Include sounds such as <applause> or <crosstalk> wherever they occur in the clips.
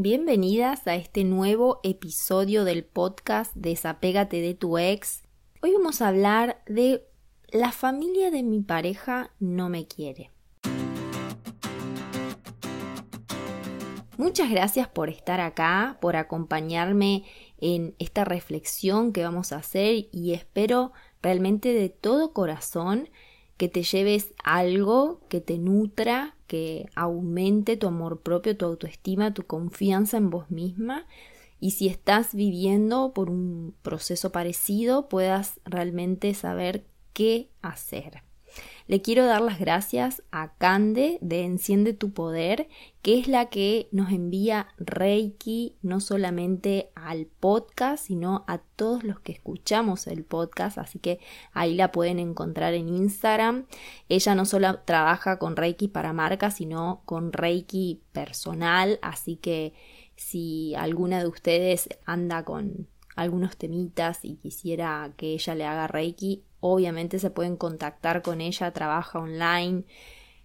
Bienvenidas a este nuevo episodio del podcast Desapégate de tu ex. Hoy vamos a hablar de la familia de mi pareja no me quiere. Muchas gracias por estar acá, por acompañarme en esta reflexión que vamos a hacer y espero realmente de todo corazón que te lleves algo que te nutra, que aumente tu amor propio, tu autoestima, tu confianza en vos misma y si estás viviendo por un proceso parecido puedas realmente saber qué hacer. Le quiero dar las gracias a Cande de Enciende tu Poder, que es la que nos envía Reiki no solamente al podcast, sino a todos los que escuchamos el podcast, así que ahí la pueden encontrar en Instagram. Ella no solo trabaja con Reiki para marcas, sino con Reiki personal, así que si alguna de ustedes anda con algunos temitas y quisiera que ella le haga Reiki, obviamente se pueden contactar con ella, trabaja online.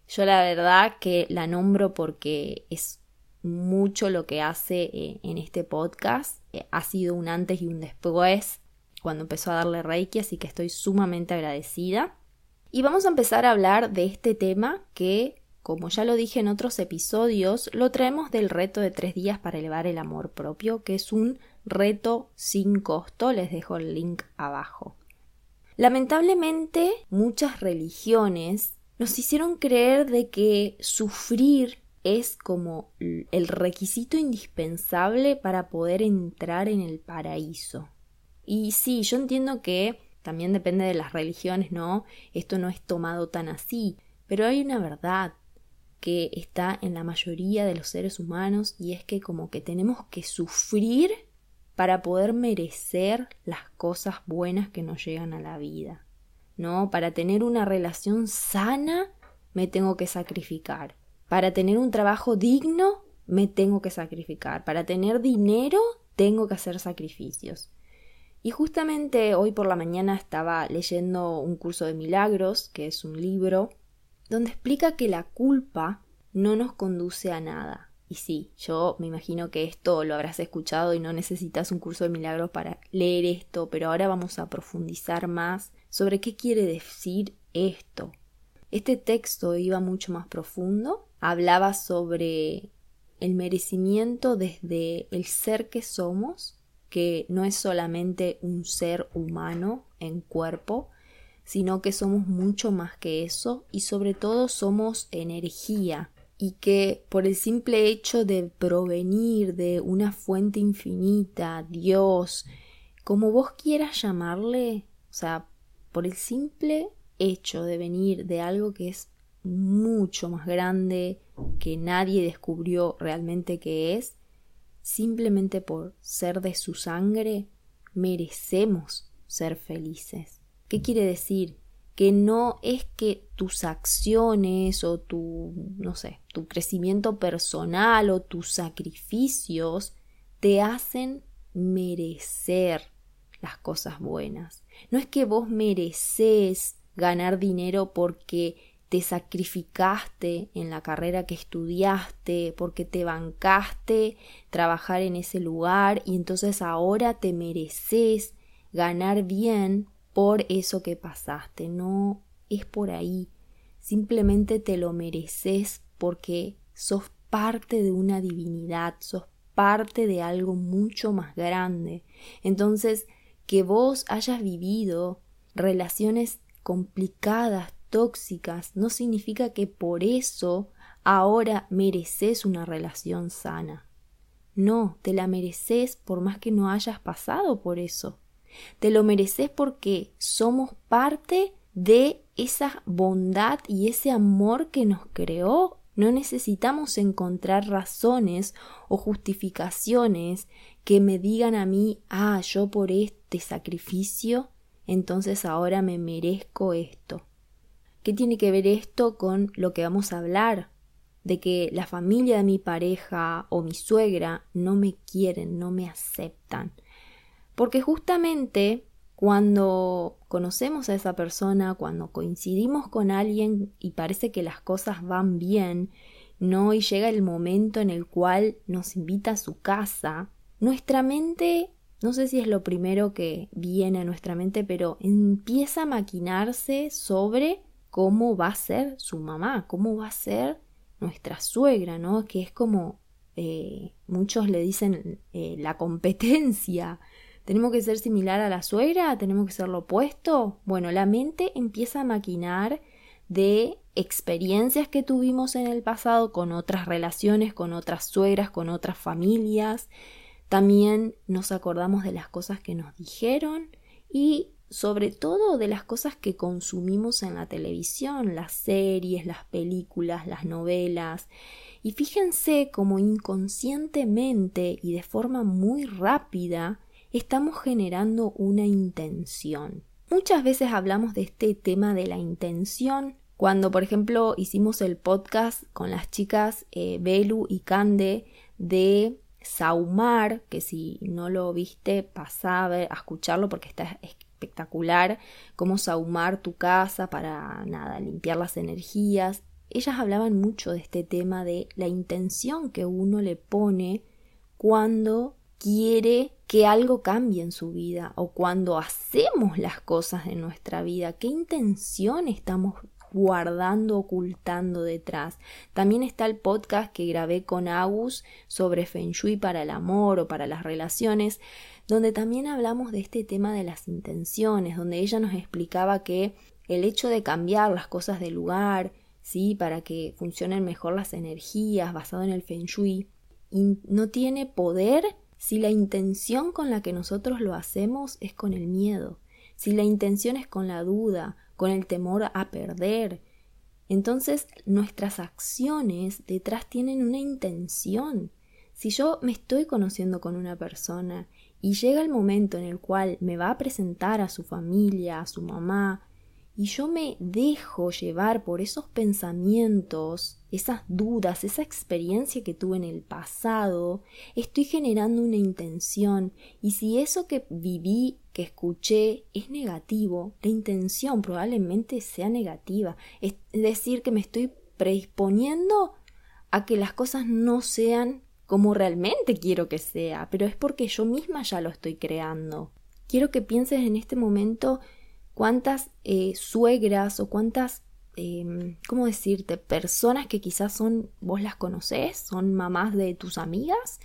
Yo la verdad que la nombro porque es mucho lo que hace eh, en este podcast. Eh, ha sido un antes y un después cuando empezó a darle Reiki, así que estoy sumamente agradecida. Y vamos a empezar a hablar de este tema que, como ya lo dije en otros episodios, lo traemos del reto de tres días para elevar el amor propio, que es un reto sin costo. Les dejo el link abajo. Lamentablemente, muchas religiones nos hicieron creer de que sufrir es como el requisito indispensable para poder entrar en el paraíso. Y sí, yo entiendo que también depende de las religiones, ¿no? Esto no es tomado tan así, pero hay una verdad que está en la mayoría de los seres humanos y es que como que tenemos que sufrir para poder merecer las cosas buenas que nos llegan a la vida. ¿No? Para tener una relación sana me tengo que sacrificar. Para tener un trabajo digno me tengo que sacrificar. Para tener dinero tengo que hacer sacrificios. Y justamente hoy por la mañana estaba leyendo un curso de milagros, que es un libro, donde explica que la culpa no nos conduce a nada. Y sí, yo me imagino que esto lo habrás escuchado y no necesitas un curso de milagros para leer esto, pero ahora vamos a profundizar más sobre qué quiere decir esto. Este texto iba mucho más profundo, hablaba sobre el merecimiento desde el ser que somos, que no es solamente un ser humano en cuerpo, sino que somos mucho más que eso y sobre todo somos energía, y que por el simple hecho de provenir de una fuente infinita, Dios, como vos quieras llamarle, o sea, por el simple hecho de venir de algo que es mucho más grande, que nadie descubrió realmente que es, simplemente por ser de su sangre, merecemos ser felices. ¿Qué quiere decir? Que no es que tus acciones o tu, no sé, tu crecimiento personal o tus sacrificios te hacen merecer las cosas buenas. No es que vos mereces ganar dinero porque te sacrificaste en la carrera que estudiaste, porque te bancaste trabajar en ese lugar y entonces ahora te mereces ganar bien por eso que pasaste, no es por ahí, simplemente te lo mereces porque sos parte de una divinidad, sos parte de algo mucho más grande. Entonces, que vos hayas vivido relaciones complicadas, tóxicas, no significa que por eso ahora mereces una relación sana. No, te la mereces por más que no hayas pasado por eso. Te lo mereces porque somos parte de esa bondad y ese amor que nos creó. No necesitamos encontrar razones o justificaciones que me digan a mí, ah, yo por este sacrificio, entonces ahora me merezco esto. ¿Qué tiene que ver esto con lo que vamos a hablar? De que la familia de mi pareja o mi suegra no me quieren, no me aceptan. Porque justamente cuando conocemos a esa persona, cuando coincidimos con alguien y parece que las cosas van bien, ¿no? Y llega el momento en el cual nos invita a su casa, nuestra mente, no sé si es lo primero que viene a nuestra mente, pero empieza a maquinarse sobre cómo va a ser su mamá, cómo va a ser nuestra suegra, ¿no? Que es como eh, muchos le dicen eh, la competencia. ¿Tenemos que ser similar a la suegra? ¿Tenemos que ser lo opuesto? Bueno, la mente empieza a maquinar de experiencias que tuvimos en el pasado con otras relaciones, con otras suegras, con otras familias. También nos acordamos de las cosas que nos dijeron y sobre todo de las cosas que consumimos en la televisión, las series, las películas, las novelas. Y fíjense cómo inconscientemente y de forma muy rápida estamos generando una intención. Muchas veces hablamos de este tema de la intención cuando, por ejemplo, hicimos el podcast con las chicas eh, Belu y Cande de Saumar, que si no lo viste, pasá a, a escucharlo porque está espectacular, cómo saumar tu casa para nada, limpiar las energías. Ellas hablaban mucho de este tema de la intención que uno le pone cuando quiere que algo cambie en su vida o cuando hacemos las cosas de nuestra vida, qué intención estamos guardando, ocultando detrás. También está el podcast que grabé con Agus sobre Feng Shui para el amor o para las relaciones, donde también hablamos de este tema de las intenciones, donde ella nos explicaba que el hecho de cambiar las cosas de lugar, sí, para que funcionen mejor las energías basado en el Feng Shui, no tiene poder si la intención con la que nosotros lo hacemos es con el miedo, si la intención es con la duda, con el temor a perder. Entonces nuestras acciones detrás tienen una intención. Si yo me estoy conociendo con una persona y llega el momento en el cual me va a presentar a su familia, a su mamá, y yo me dejo llevar por esos pensamientos, esas dudas, esa experiencia que tuve en el pasado, estoy generando una intención. Y si eso que viví, que escuché es negativo, la intención probablemente sea negativa, es decir, que me estoy predisponiendo a que las cosas no sean como realmente quiero que sea, pero es porque yo misma ya lo estoy creando. Quiero que pienses en este momento cuántas eh, suegras o cuántas, em, ¿cómo decirte?, personas que quizás son, vos las conocés, son mamás de tus amigas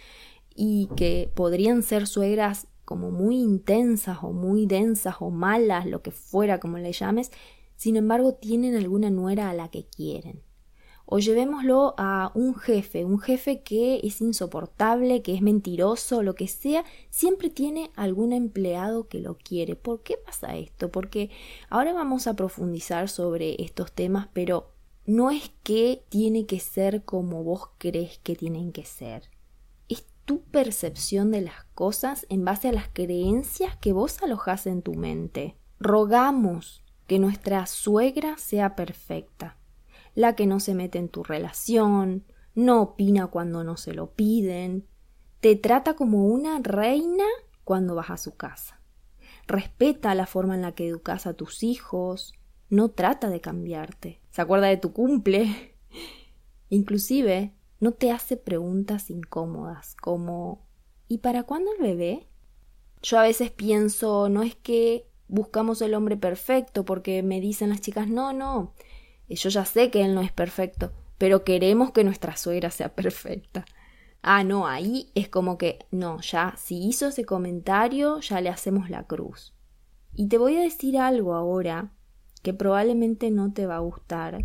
y que podrían ser suegras como muy intensas o muy densas o malas, lo que fuera como le llames, sin embargo tienen alguna nuera a la que quieren. O llevémoslo a un jefe, un jefe que es insoportable, que es mentiroso, lo que sea, siempre tiene algún empleado que lo quiere. ¿Por qué pasa esto? Porque ahora vamos a profundizar sobre estos temas, pero no es que tiene que ser como vos crees que tienen que ser. Es tu percepción de las cosas en base a las creencias que vos alojas en tu mente. Rogamos que nuestra suegra sea perfecta la que no se mete en tu relación, no opina cuando no se lo piden, te trata como una reina cuando vas a su casa. Respeta la forma en la que educas a tus hijos, no trata de cambiarte, se acuerda de tu cumple. <laughs> Inclusive no te hace preguntas incómodas como ¿y para cuándo el bebé? Yo a veces pienso, no es que buscamos el hombre perfecto porque me dicen las chicas, no, no, yo ya sé que él no es perfecto, pero queremos que nuestra suegra sea perfecta. Ah, no, ahí es como que, no, ya, si hizo ese comentario, ya le hacemos la cruz. Y te voy a decir algo ahora que probablemente no te va a gustar,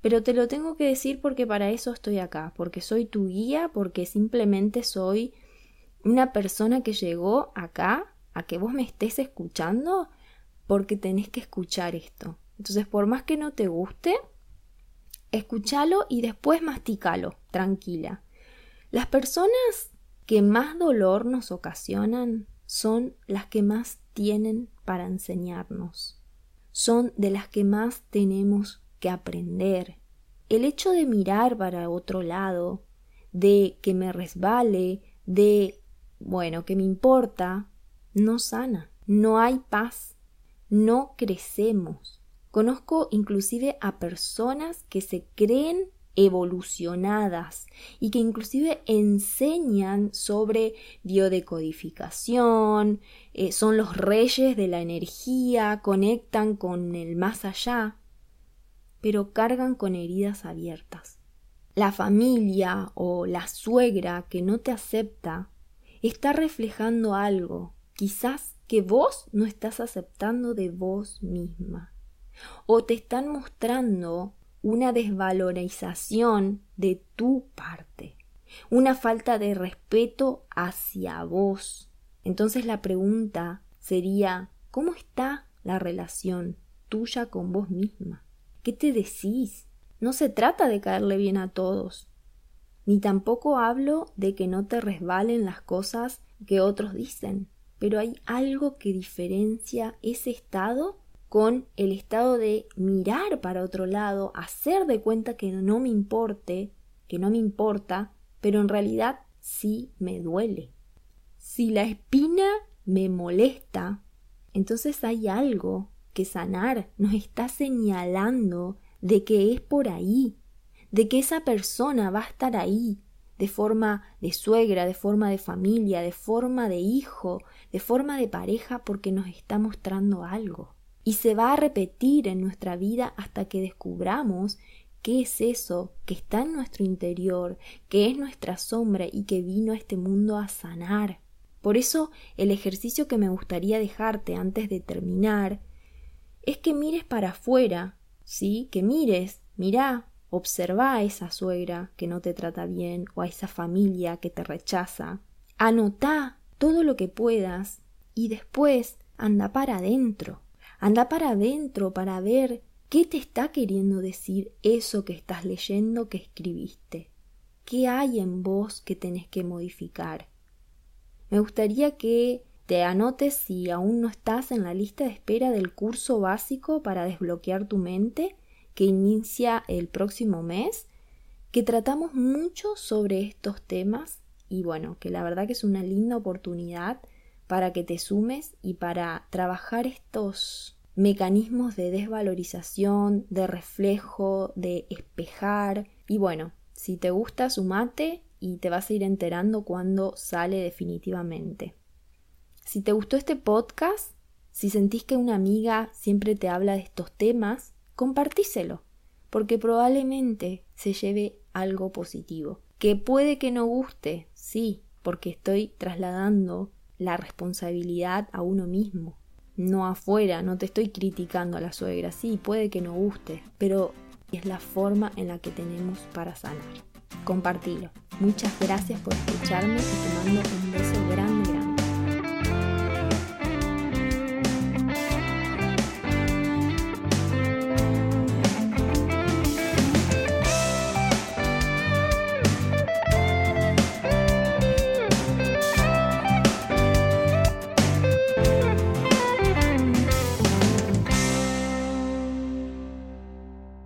pero te lo tengo que decir porque para eso estoy acá, porque soy tu guía, porque simplemente soy una persona que llegó acá a que vos me estés escuchando, porque tenés que escuchar esto. Entonces, por más que no te guste, escúchalo y después masticalo, tranquila. Las personas que más dolor nos ocasionan son las que más tienen para enseñarnos. Son de las que más tenemos que aprender. El hecho de mirar para otro lado, de que me resbale, de, bueno, que me importa, no sana. No hay paz. No crecemos. Conozco inclusive a personas que se creen evolucionadas y que inclusive enseñan sobre biodecodificación, eh, son los reyes de la energía, conectan con el más allá, pero cargan con heridas abiertas. La familia o la suegra que no te acepta está reflejando algo, quizás que vos no estás aceptando de vos misma. O te están mostrando una desvalorización de tu parte, una falta de respeto hacia vos. Entonces la pregunta sería, ¿cómo está la relación tuya con vos misma? ¿Qué te decís? No se trata de caerle bien a todos, ni tampoco hablo de que no te resbalen las cosas que otros dicen, pero hay algo que diferencia ese estado con el estado de mirar para otro lado, hacer de cuenta que no me importe, que no me importa, pero en realidad sí me duele. Si la espina me molesta, entonces hay algo que sanar, nos está señalando de que es por ahí, de que esa persona va a estar ahí, de forma de suegra, de forma de familia, de forma de hijo, de forma de pareja, porque nos está mostrando algo y se va a repetir en nuestra vida hasta que descubramos qué es eso que está en nuestro interior, que es nuestra sombra y que vino a este mundo a sanar. Por eso el ejercicio que me gustaría dejarte antes de terminar es que mires para afuera, ¿sí? Que mires, mirá, observa a esa suegra que no te trata bien o a esa familia que te rechaza. Anotá todo lo que puedas y después anda para adentro. Anda para adentro para ver qué te está queriendo decir eso que estás leyendo que escribiste. ¿Qué hay en vos que tenés que modificar? Me gustaría que te anotes si aún no estás en la lista de espera del curso básico para desbloquear tu mente que inicia el próximo mes, que tratamos mucho sobre estos temas y bueno, que la verdad que es una linda oportunidad para que te sumes y para trabajar estos mecanismos de desvalorización, de reflejo, de espejar. Y bueno, si te gusta, sumate y te vas a ir enterando cuando sale definitivamente. Si te gustó este podcast, si sentís que una amiga siempre te habla de estos temas, compartíselo, porque probablemente se lleve algo positivo. Que puede que no guste, sí, porque estoy trasladando la responsabilidad a uno mismo, no afuera, no te estoy criticando a la suegra, sí, puede que no guste, pero es la forma en la que tenemos para sanar. Compartilo. Muchas gracias por escucharme y te mando un beso grande